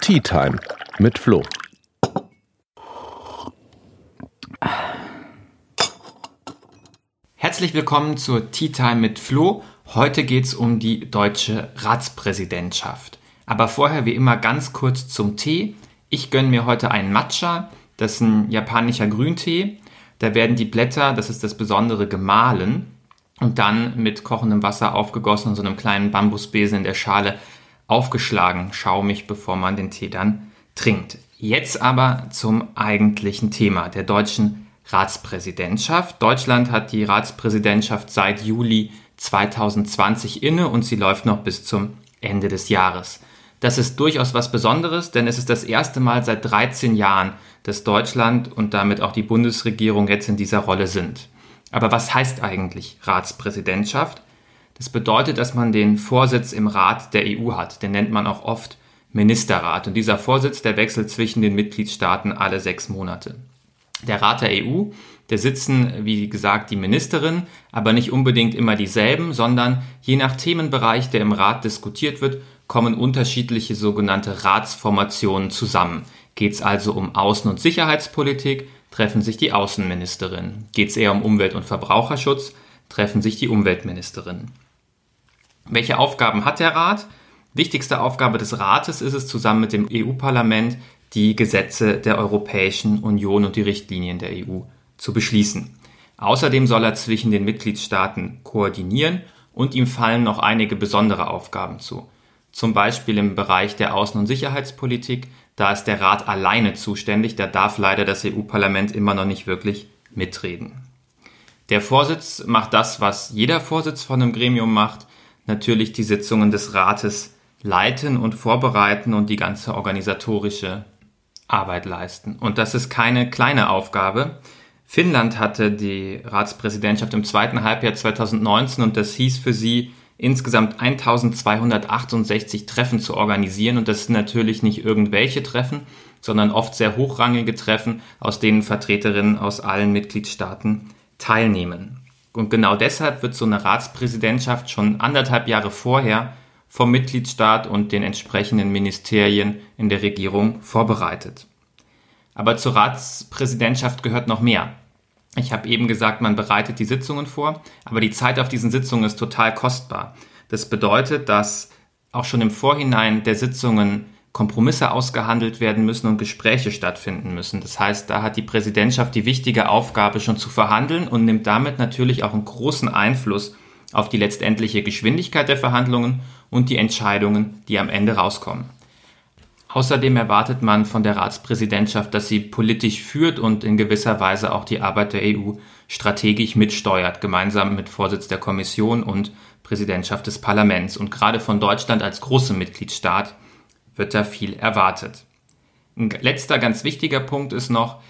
Tea Time mit Flo. Herzlich willkommen zur Tea Time mit Flo. Heute geht es um die deutsche Ratspräsidentschaft. Aber vorher wie immer ganz kurz zum Tee. Ich gönne mir heute einen Matcha. Das ist ein japanischer Grüntee. Da werden die Blätter, das ist das Besondere, gemahlen und dann mit kochendem Wasser aufgegossen und so einem kleinen Bambusbesen in der Schale aufgeschlagen, schaumig, bevor man den Tee dann trinkt. Jetzt aber zum eigentlichen Thema der deutschen Ratspräsidentschaft. Deutschland hat die Ratspräsidentschaft seit Juli 2020 inne und sie läuft noch bis zum Ende des Jahres. Das ist durchaus was Besonderes, denn es ist das erste Mal seit 13 Jahren, dass Deutschland und damit auch die Bundesregierung jetzt in dieser Rolle sind. Aber was heißt eigentlich Ratspräsidentschaft? Das bedeutet, dass man den Vorsitz im Rat der EU hat. Den nennt man auch oft Ministerrat. Und dieser Vorsitz, der wechselt zwischen den Mitgliedstaaten alle sechs Monate. Der Rat der EU, der sitzen, wie gesagt, die Ministerin, aber nicht unbedingt immer dieselben, sondern je nach Themenbereich, der im Rat diskutiert wird, kommen unterschiedliche sogenannte Ratsformationen zusammen. Geht es also um Außen- und Sicherheitspolitik, treffen sich die Außenministerin. Geht es eher um Umwelt- und Verbraucherschutz, treffen sich die Umweltministerin. Welche Aufgaben hat der Rat? Wichtigste Aufgabe des Rates ist es, zusammen mit dem EU-Parlament die Gesetze der Europäischen Union und die Richtlinien der EU zu beschließen. Außerdem soll er zwischen den Mitgliedstaaten koordinieren und ihm fallen noch einige besondere Aufgaben zu. Zum Beispiel im Bereich der Außen- und Sicherheitspolitik, da ist der Rat alleine zuständig, da darf leider das EU-Parlament immer noch nicht wirklich mitreden. Der Vorsitz macht das, was jeder Vorsitz von einem Gremium macht, natürlich die Sitzungen des Rates leiten und vorbereiten und die ganze organisatorische Arbeit leisten. Und das ist keine kleine Aufgabe. Finnland hatte die Ratspräsidentschaft im zweiten Halbjahr 2019 und das hieß für sie, insgesamt 1268 Treffen zu organisieren. Und das sind natürlich nicht irgendwelche Treffen, sondern oft sehr hochrangige Treffen, aus denen Vertreterinnen aus allen Mitgliedstaaten teilnehmen. Und genau deshalb wird so eine Ratspräsidentschaft schon anderthalb Jahre vorher vom Mitgliedstaat und den entsprechenden Ministerien in der Regierung vorbereitet. Aber zur Ratspräsidentschaft gehört noch mehr. Ich habe eben gesagt, man bereitet die Sitzungen vor, aber die Zeit auf diesen Sitzungen ist total kostbar. Das bedeutet, dass auch schon im Vorhinein der Sitzungen Kompromisse ausgehandelt werden müssen und Gespräche stattfinden müssen. Das heißt, da hat die Präsidentschaft die wichtige Aufgabe schon zu verhandeln und nimmt damit natürlich auch einen großen Einfluss auf die letztendliche Geschwindigkeit der Verhandlungen und die Entscheidungen, die am Ende rauskommen. Außerdem erwartet man von der Ratspräsidentschaft, dass sie politisch führt und in gewisser Weise auch die Arbeit der EU strategisch mitsteuert, gemeinsam mit Vorsitz der Kommission und Präsidentschaft des Parlaments. Und gerade von Deutschland als großem Mitgliedstaat wird da viel erwartet. Ein letzter ganz wichtiger Punkt ist noch,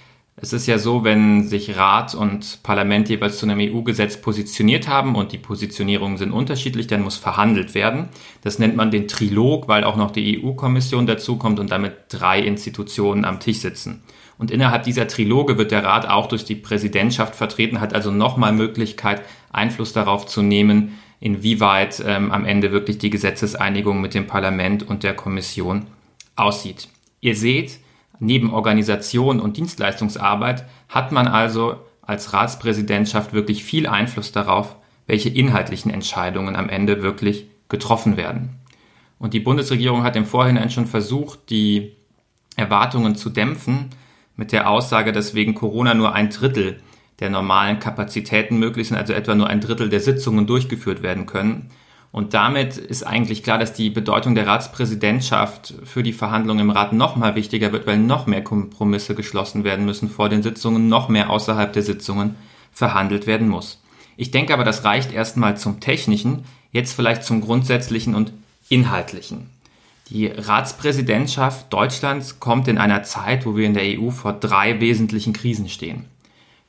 es ist ja so, wenn sich Rat und Parlament jeweils zu einem EU-Gesetz positioniert haben und die Positionierungen sind unterschiedlich, dann muss verhandelt werden. Das nennt man den Trilog, weil auch noch die EU-Kommission dazukommt und damit drei Institutionen am Tisch sitzen. Und innerhalb dieser Triloge wird der Rat auch durch die Präsidentschaft vertreten, hat also nochmal Möglichkeit, Einfluss darauf zu nehmen, inwieweit ähm, am Ende wirklich die Gesetzeseinigung mit dem Parlament und der Kommission aussieht. Ihr seht, Neben Organisation und Dienstleistungsarbeit hat man also als Ratspräsidentschaft wirklich viel Einfluss darauf, welche inhaltlichen Entscheidungen am Ende wirklich getroffen werden. Und die Bundesregierung hat im Vorhinein schon versucht, die Erwartungen zu dämpfen mit der Aussage, dass wegen Corona nur ein Drittel der normalen Kapazitäten möglich sind, also etwa nur ein Drittel der Sitzungen durchgeführt werden können. Und damit ist eigentlich klar, dass die Bedeutung der Ratspräsidentschaft für die Verhandlungen im Rat noch mal wichtiger wird, weil noch mehr Kompromisse geschlossen werden müssen vor den Sitzungen, noch mehr außerhalb der Sitzungen verhandelt werden muss. Ich denke aber, das reicht erstmal zum Technischen, jetzt vielleicht zum Grundsätzlichen und Inhaltlichen. Die Ratspräsidentschaft Deutschlands kommt in einer Zeit, wo wir in der EU vor drei wesentlichen Krisen stehen.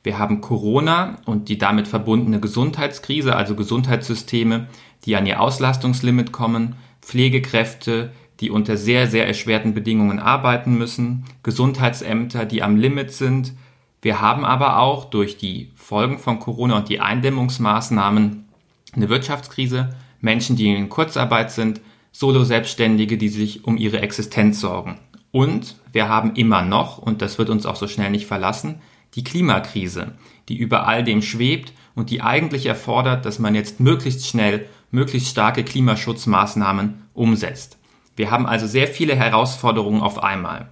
Wir haben Corona und die damit verbundene Gesundheitskrise, also Gesundheitssysteme, die an ihr Auslastungslimit kommen, Pflegekräfte, die unter sehr, sehr erschwerten Bedingungen arbeiten müssen, Gesundheitsämter, die am Limit sind. Wir haben aber auch durch die Folgen von Corona und die Eindämmungsmaßnahmen eine Wirtschaftskrise, Menschen, die in Kurzarbeit sind, Solo-Selbstständige, die sich um ihre Existenz sorgen. Und wir haben immer noch, und das wird uns auch so schnell nicht verlassen, die Klimakrise, die über all dem schwebt und die eigentlich erfordert, dass man jetzt möglichst schnell möglichst starke Klimaschutzmaßnahmen umsetzt. Wir haben also sehr viele Herausforderungen auf einmal.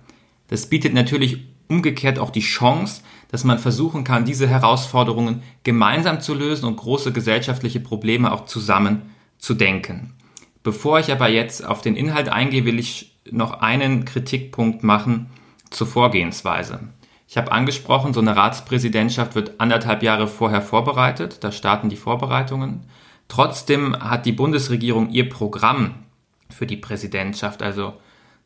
Das bietet natürlich umgekehrt auch die Chance, dass man versuchen kann, diese Herausforderungen gemeinsam zu lösen und große gesellschaftliche Probleme auch zusammen zu denken. Bevor ich aber jetzt auf den Inhalt eingehe, will ich noch einen Kritikpunkt machen zur Vorgehensweise. Ich habe angesprochen, so eine Ratspräsidentschaft wird anderthalb Jahre vorher vorbereitet, da starten die Vorbereitungen. Trotzdem hat die Bundesregierung ihr Programm für die Präsidentschaft, also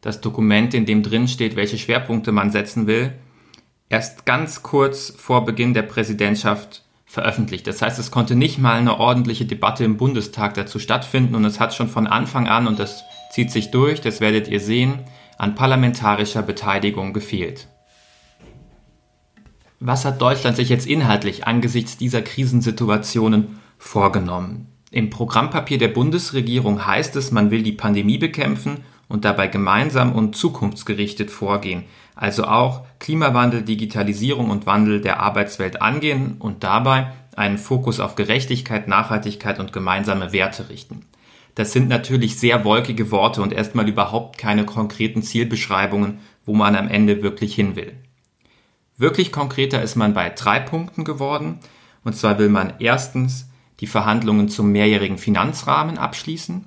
das Dokument, in dem drin steht, welche Schwerpunkte man setzen will, erst ganz kurz vor Beginn der Präsidentschaft veröffentlicht. Das heißt, es konnte nicht mal eine ordentliche Debatte im Bundestag dazu stattfinden und es hat schon von Anfang an, und das zieht sich durch, das werdet ihr sehen, an parlamentarischer Beteiligung gefehlt. Was hat Deutschland sich jetzt inhaltlich angesichts dieser Krisensituationen vorgenommen? Im Programmpapier der Bundesregierung heißt es, man will die Pandemie bekämpfen und dabei gemeinsam und zukunftsgerichtet vorgehen, also auch Klimawandel, Digitalisierung und Wandel der Arbeitswelt angehen und dabei einen Fokus auf Gerechtigkeit, Nachhaltigkeit und gemeinsame Werte richten. Das sind natürlich sehr wolkige Worte und erstmal überhaupt keine konkreten Zielbeschreibungen, wo man am Ende wirklich hin will. Wirklich konkreter ist man bei drei Punkten geworden. Und zwar will man erstens die Verhandlungen zum mehrjährigen Finanzrahmen abschließen.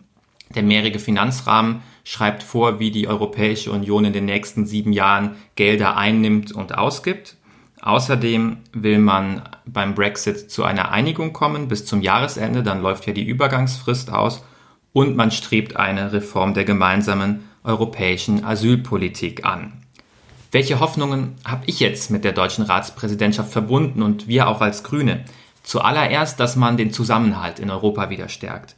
Der mehrjährige Finanzrahmen schreibt vor, wie die Europäische Union in den nächsten sieben Jahren Gelder einnimmt und ausgibt. Außerdem will man beim Brexit zu einer Einigung kommen bis zum Jahresende, dann läuft ja die Übergangsfrist aus und man strebt eine Reform der gemeinsamen europäischen Asylpolitik an. Welche Hoffnungen habe ich jetzt mit der deutschen Ratspräsidentschaft verbunden und wir auch als Grüne? Zuallererst, dass man den Zusammenhalt in Europa wieder stärkt.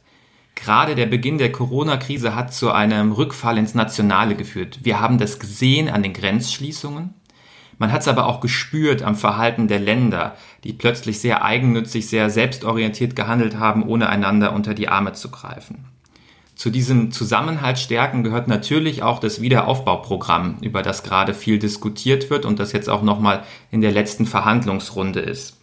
Gerade der Beginn der Corona-Krise hat zu einem Rückfall ins Nationale geführt. Wir haben das gesehen an den Grenzschließungen. Man hat es aber auch gespürt am Verhalten der Länder, die plötzlich sehr eigennützig, sehr selbstorientiert gehandelt haben, ohne einander unter die Arme zu greifen. Zu diesem Zusammenhalt stärken gehört natürlich auch das Wiederaufbauprogramm, über das gerade viel diskutiert wird und das jetzt auch nochmal in der letzten Verhandlungsrunde ist.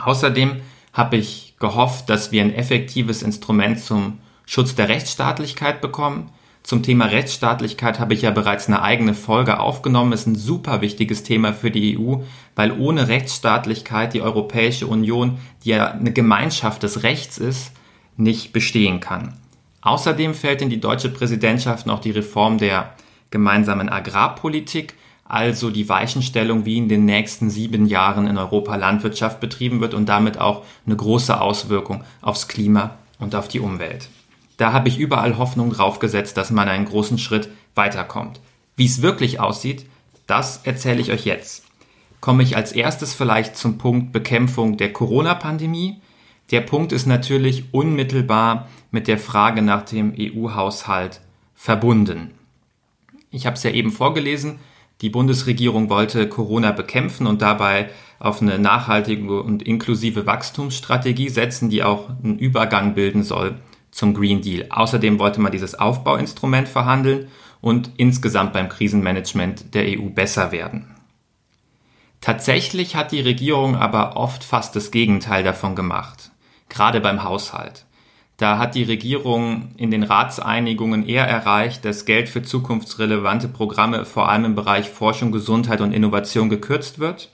Außerdem habe ich gehofft, dass wir ein effektives Instrument zum Schutz der Rechtsstaatlichkeit bekommen. Zum Thema Rechtsstaatlichkeit habe ich ja bereits eine eigene Folge aufgenommen. Es ist ein super wichtiges Thema für die EU, weil ohne Rechtsstaatlichkeit die Europäische Union, die ja eine Gemeinschaft des Rechts ist, nicht bestehen kann. Außerdem fällt in die deutsche Präsidentschaft noch die Reform der gemeinsamen Agrarpolitik also die Weichenstellung, wie in den nächsten sieben Jahren in Europa Landwirtschaft betrieben wird und damit auch eine große Auswirkung aufs Klima und auf die Umwelt. Da habe ich überall Hoffnung drauf gesetzt, dass man einen großen Schritt weiterkommt. Wie es wirklich aussieht, das erzähle ich euch jetzt. Komme ich als erstes vielleicht zum Punkt Bekämpfung der Corona-Pandemie. Der Punkt ist natürlich unmittelbar mit der Frage nach dem EU-Haushalt verbunden. Ich habe es ja eben vorgelesen, die Bundesregierung wollte Corona bekämpfen und dabei auf eine nachhaltige und inklusive Wachstumsstrategie setzen, die auch einen Übergang bilden soll zum Green Deal. Außerdem wollte man dieses Aufbauinstrument verhandeln und insgesamt beim Krisenmanagement der EU besser werden. Tatsächlich hat die Regierung aber oft fast das Gegenteil davon gemacht, gerade beim Haushalt. Da hat die Regierung in den Ratseinigungen eher erreicht, dass Geld für zukunftsrelevante Programme vor allem im Bereich Forschung, Gesundheit und Innovation gekürzt wird,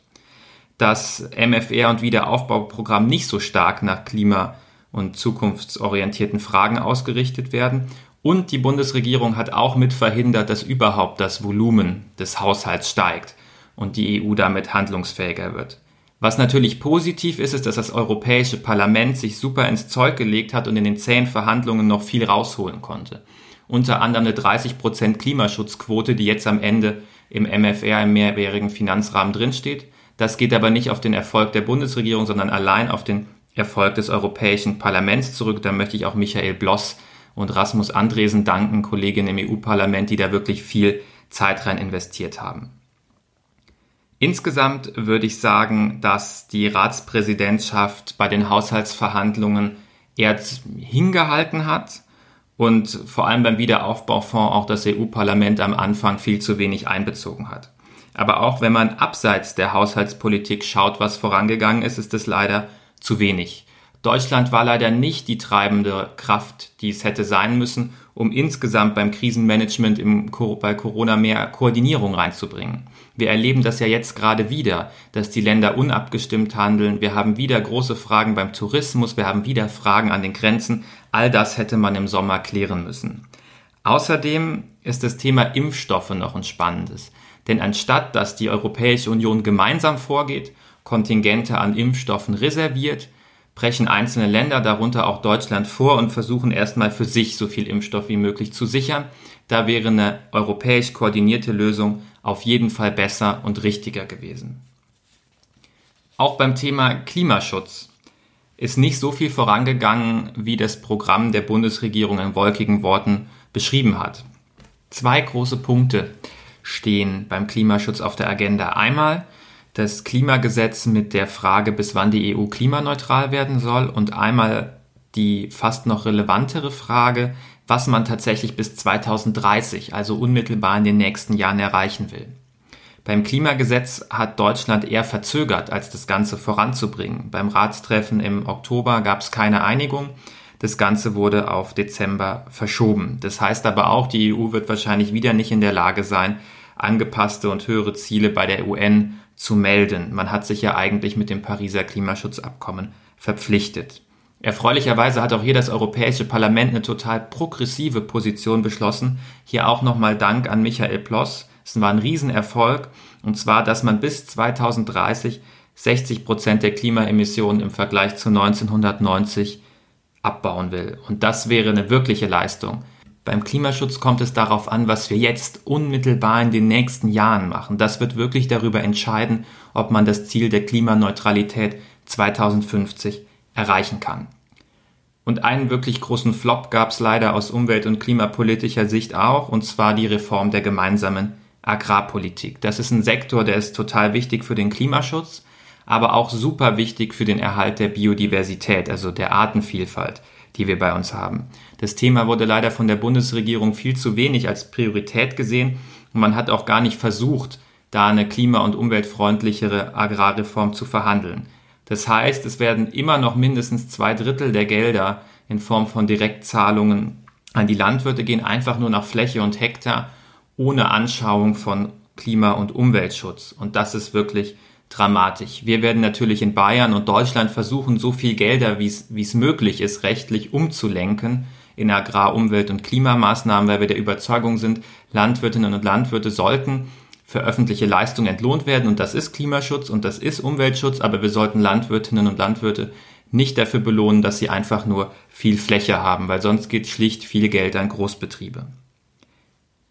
dass MFR und Wiederaufbauprogramm nicht so stark nach klima- und zukunftsorientierten Fragen ausgerichtet werden und die Bundesregierung hat auch mit verhindert, dass überhaupt das Volumen des Haushalts steigt und die EU damit handlungsfähiger wird. Was natürlich positiv ist, ist, dass das Europäische Parlament sich super ins Zeug gelegt hat und in den zähen Verhandlungen noch viel rausholen konnte. Unter anderem eine 30% Klimaschutzquote, die jetzt am Ende im MFR, im mehrjährigen Finanzrahmen drinsteht. Das geht aber nicht auf den Erfolg der Bundesregierung, sondern allein auf den Erfolg des Europäischen Parlaments zurück. Da möchte ich auch Michael Bloss und Rasmus Andresen danken, Kolleginnen im EU-Parlament, die da wirklich viel Zeit rein investiert haben. Insgesamt würde ich sagen, dass die Ratspräsidentschaft bei den Haushaltsverhandlungen eher hingehalten hat und vor allem beim Wiederaufbaufonds auch das EU-Parlament am Anfang viel zu wenig einbezogen hat. Aber auch wenn man abseits der Haushaltspolitik schaut, was vorangegangen ist, ist es leider zu wenig. Deutschland war leider nicht die treibende Kraft, die es hätte sein müssen, um insgesamt beim Krisenmanagement im, bei Corona mehr Koordinierung reinzubringen. Wir erleben das ja jetzt gerade wieder, dass die Länder unabgestimmt handeln. Wir haben wieder große Fragen beim Tourismus, wir haben wieder Fragen an den Grenzen. All das hätte man im Sommer klären müssen. Außerdem ist das Thema Impfstoffe noch ein spannendes. Denn anstatt dass die Europäische Union gemeinsam vorgeht, Kontingente an Impfstoffen reserviert, brechen einzelne Länder, darunter auch Deutschland, vor und versuchen erstmal für sich so viel Impfstoff wie möglich zu sichern. Da wäre eine europäisch koordinierte Lösung auf jeden Fall besser und richtiger gewesen. Auch beim Thema Klimaschutz ist nicht so viel vorangegangen, wie das Programm der Bundesregierung in wolkigen Worten beschrieben hat. Zwei große Punkte stehen beim Klimaschutz auf der Agenda. Einmal das Klimagesetz mit der Frage, bis wann die EU klimaneutral werden soll und einmal die fast noch relevantere Frage, was man tatsächlich bis 2030, also unmittelbar in den nächsten Jahren erreichen will. Beim Klimagesetz hat Deutschland eher verzögert, als das Ganze voranzubringen. Beim Ratstreffen im Oktober gab es keine Einigung. Das Ganze wurde auf Dezember verschoben. Das heißt aber auch, die EU wird wahrscheinlich wieder nicht in der Lage sein, angepasste und höhere Ziele bei der UN zu melden. Man hat sich ja eigentlich mit dem Pariser Klimaschutzabkommen verpflichtet. Erfreulicherweise hat auch hier das Europäische Parlament eine total progressive Position beschlossen. Hier auch nochmal Dank an Michael Ploss. Es war ein Riesenerfolg. Und zwar, dass man bis 2030 60 Prozent der Klimaemissionen im Vergleich zu 1990 abbauen will. Und das wäre eine wirkliche Leistung. Beim Klimaschutz kommt es darauf an, was wir jetzt unmittelbar in den nächsten Jahren machen. Das wird wirklich darüber entscheiden, ob man das Ziel der Klimaneutralität 2050 erreichen kann. Und einen wirklich großen Flop gab es leider aus umwelt- und klimapolitischer Sicht auch, und zwar die Reform der gemeinsamen Agrarpolitik. Das ist ein Sektor, der ist total wichtig für den Klimaschutz, aber auch super wichtig für den Erhalt der Biodiversität, also der Artenvielfalt die wir bei uns haben. Das Thema wurde leider von der Bundesregierung viel zu wenig als Priorität gesehen und man hat auch gar nicht versucht, da eine klima- und umweltfreundlichere Agrarreform zu verhandeln. Das heißt, es werden immer noch mindestens zwei Drittel der Gelder in Form von Direktzahlungen an die Landwirte gehen, einfach nur nach Fläche und Hektar, ohne Anschauung von Klima- und Umweltschutz. Und das ist wirklich dramatisch. Wir werden natürlich in Bayern und Deutschland versuchen, so viel Gelder, wie es möglich ist, rechtlich umzulenken in Agrar-, Umwelt- und Klimamaßnahmen, weil wir der Überzeugung sind, Landwirtinnen und Landwirte sollten für öffentliche Leistungen entlohnt werden und das ist Klimaschutz und das ist Umweltschutz, aber wir sollten Landwirtinnen und Landwirte nicht dafür belohnen, dass sie einfach nur viel Fläche haben, weil sonst geht schlicht viel Geld an Großbetriebe.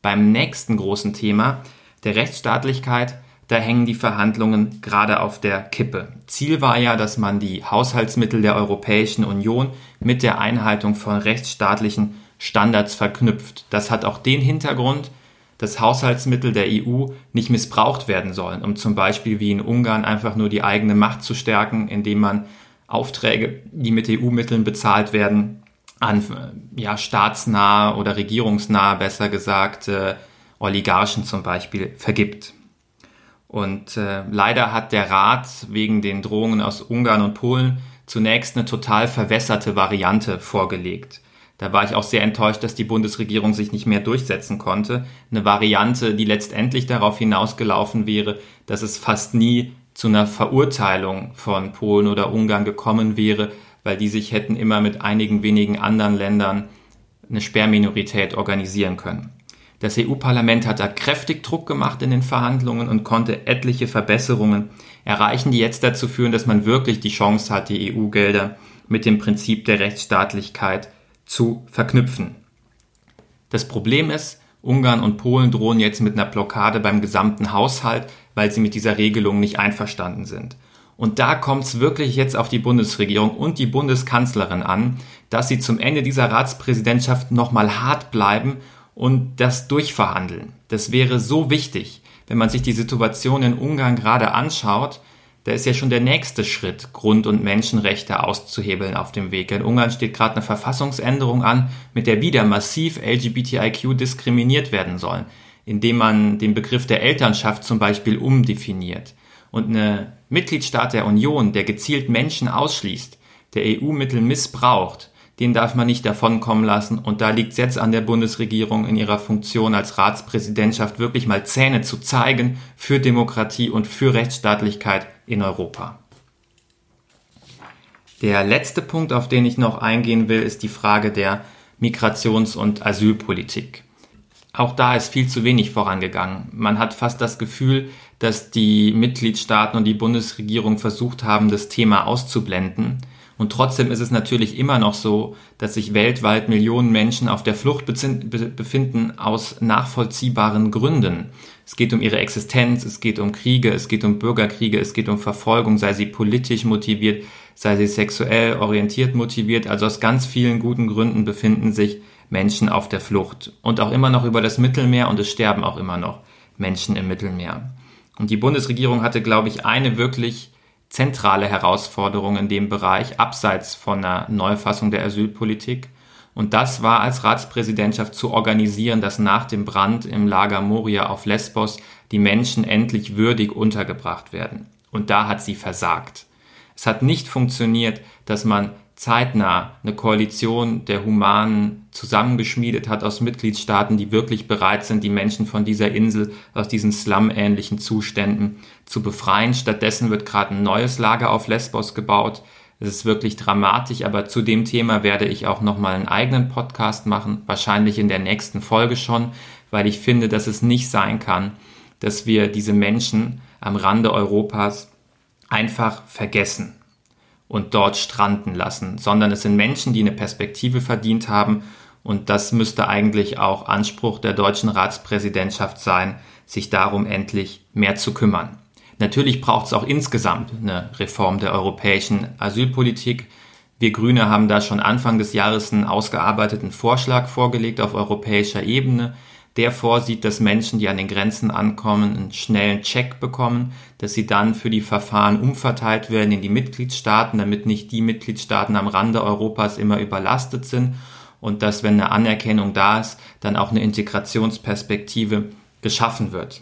Beim nächsten großen Thema, der Rechtsstaatlichkeit, da hängen die Verhandlungen gerade auf der Kippe. Ziel war ja, dass man die Haushaltsmittel der Europäischen Union mit der Einhaltung von rechtsstaatlichen Standards verknüpft. Das hat auch den Hintergrund, dass Haushaltsmittel der EU nicht missbraucht werden sollen, um zum Beispiel wie in Ungarn einfach nur die eigene Macht zu stärken, indem man Aufträge, die mit EU-Mitteln bezahlt werden, an ja, staatsnahe oder regierungsnahe, besser gesagt, äh, Oligarchen zum Beispiel vergibt. Und äh, leider hat der Rat wegen den Drohungen aus Ungarn und Polen zunächst eine total verwässerte Variante vorgelegt. Da war ich auch sehr enttäuscht, dass die Bundesregierung sich nicht mehr durchsetzen konnte. Eine Variante, die letztendlich darauf hinausgelaufen wäre, dass es fast nie zu einer Verurteilung von Polen oder Ungarn gekommen wäre, weil die sich hätten immer mit einigen wenigen anderen Ländern eine Sperrminorität organisieren können. Das EU-Parlament hat da kräftig Druck gemacht in den Verhandlungen und konnte etliche Verbesserungen erreichen, die jetzt dazu führen, dass man wirklich die Chance hat, die EU-Gelder mit dem Prinzip der Rechtsstaatlichkeit zu verknüpfen. Das Problem ist, Ungarn und Polen drohen jetzt mit einer Blockade beim gesamten Haushalt, weil sie mit dieser Regelung nicht einverstanden sind. Und da kommt es wirklich jetzt auf die Bundesregierung und die Bundeskanzlerin an, dass sie zum Ende dieser Ratspräsidentschaft nochmal hart bleiben und das durchverhandeln. Das wäre so wichtig, wenn man sich die Situation in Ungarn gerade anschaut. da ist ja schon der nächste Schritt, Grund- und Menschenrechte auszuhebeln auf dem Weg. In Ungarn steht gerade eine Verfassungsänderung an, mit der wieder massiv LGBTIQ diskriminiert werden sollen, indem man den Begriff der Elternschaft zum Beispiel umdefiniert. Und eine Mitgliedstaat der Union, der gezielt Menschen ausschließt, der EU-Mittel missbraucht, den darf man nicht davonkommen lassen. Und da liegt es jetzt an der Bundesregierung in ihrer Funktion als Ratspräsidentschaft wirklich mal Zähne zu zeigen für Demokratie und für Rechtsstaatlichkeit in Europa. Der letzte Punkt, auf den ich noch eingehen will, ist die Frage der Migrations- und Asylpolitik. Auch da ist viel zu wenig vorangegangen. Man hat fast das Gefühl, dass die Mitgliedstaaten und die Bundesregierung versucht haben, das Thema auszublenden und trotzdem ist es natürlich immer noch so, dass sich weltweit Millionen Menschen auf der Flucht befinden aus nachvollziehbaren Gründen. Es geht um ihre Existenz, es geht um Kriege, es geht um Bürgerkriege, es geht um Verfolgung, sei sie politisch motiviert, sei sie sexuell orientiert motiviert. Also aus ganz vielen guten Gründen befinden sich Menschen auf der Flucht. Und auch immer noch über das Mittelmeer und es sterben auch immer noch Menschen im Mittelmeer. Und die Bundesregierung hatte, glaube ich, eine wirklich zentrale Herausforderung in dem Bereich, abseits von einer Neufassung der Asylpolitik. Und das war als Ratspräsidentschaft zu organisieren, dass nach dem Brand im Lager Moria auf Lesbos die Menschen endlich würdig untergebracht werden. Und da hat sie versagt. Es hat nicht funktioniert, dass man zeitnah eine Koalition der Humanen zusammengeschmiedet hat aus Mitgliedstaaten, die wirklich bereit sind, die Menschen von dieser Insel aus diesen Slum-ähnlichen Zuständen zu befreien. Stattdessen wird gerade ein neues Lager auf Lesbos gebaut. Es ist wirklich dramatisch, aber zu dem Thema werde ich auch nochmal einen eigenen Podcast machen, wahrscheinlich in der nächsten Folge schon, weil ich finde, dass es nicht sein kann, dass wir diese Menschen am Rande Europas einfach vergessen und dort stranden lassen, sondern es sind Menschen, die eine Perspektive verdient haben und das müsste eigentlich auch Anspruch der deutschen Ratspräsidentschaft sein, sich darum endlich mehr zu kümmern. Natürlich braucht es auch insgesamt eine Reform der europäischen Asylpolitik. Wir Grüne haben da schon Anfang des Jahres einen ausgearbeiteten Vorschlag vorgelegt auf europäischer Ebene der vorsieht, dass Menschen, die an den Grenzen ankommen, einen schnellen Check bekommen, dass sie dann für die Verfahren umverteilt werden in die Mitgliedstaaten, damit nicht die Mitgliedstaaten am Rande Europas immer überlastet sind und dass, wenn eine Anerkennung da ist, dann auch eine Integrationsperspektive geschaffen wird.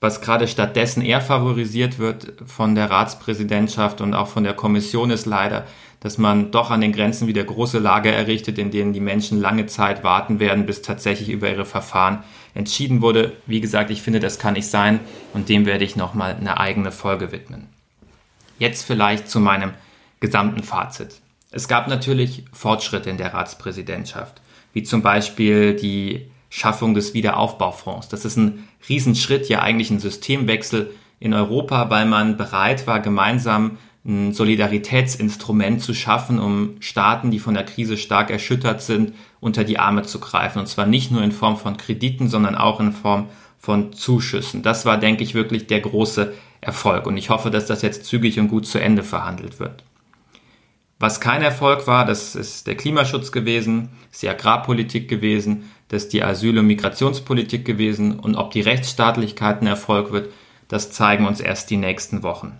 Was gerade stattdessen eher favorisiert wird von der Ratspräsidentschaft und auch von der Kommission ist leider, dass man doch an den Grenzen wieder große Lager errichtet, in denen die Menschen lange Zeit warten werden, bis tatsächlich über ihre Verfahren entschieden wurde. Wie gesagt, ich finde, das kann nicht sein und dem werde ich nochmal eine eigene Folge widmen. Jetzt vielleicht zu meinem gesamten Fazit. Es gab natürlich Fortschritte in der Ratspräsidentschaft, wie zum Beispiel die Schaffung des Wiederaufbaufonds. Das ist ein Riesenschritt, ja eigentlich ein Systemwechsel in Europa, weil man bereit war, gemeinsam ein Solidaritätsinstrument zu schaffen, um Staaten, die von der Krise stark erschüttert sind, unter die Arme zu greifen. Und zwar nicht nur in Form von Krediten, sondern auch in Form von Zuschüssen. Das war, denke ich, wirklich der große Erfolg. Und ich hoffe, dass das jetzt zügig und gut zu Ende verhandelt wird. Was kein Erfolg war, das ist der Klimaschutz gewesen, ist die Agrarpolitik gewesen, das ist die Asyl- und Migrationspolitik gewesen. Und ob die Rechtsstaatlichkeit ein Erfolg wird, das zeigen uns erst die nächsten Wochen.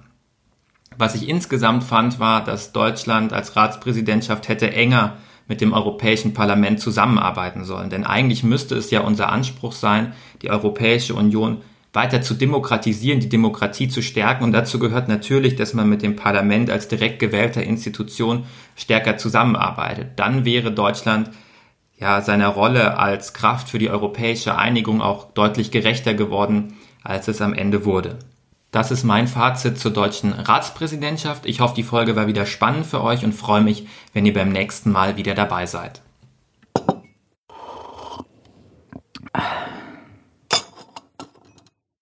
Was ich insgesamt fand, war, dass Deutschland als Ratspräsidentschaft hätte enger mit dem Europäischen Parlament zusammenarbeiten sollen. Denn eigentlich müsste es ja unser Anspruch sein, die Europäische Union weiter zu demokratisieren, die Demokratie zu stärken. Und dazu gehört natürlich, dass man mit dem Parlament als direkt gewählter Institution stärker zusammenarbeitet. Dann wäre Deutschland ja seiner Rolle als Kraft für die europäische Einigung auch deutlich gerechter geworden, als es am Ende wurde. Das ist mein Fazit zur deutschen Ratspräsidentschaft. Ich hoffe, die Folge war wieder spannend für euch und freue mich, wenn ihr beim nächsten Mal wieder dabei seid.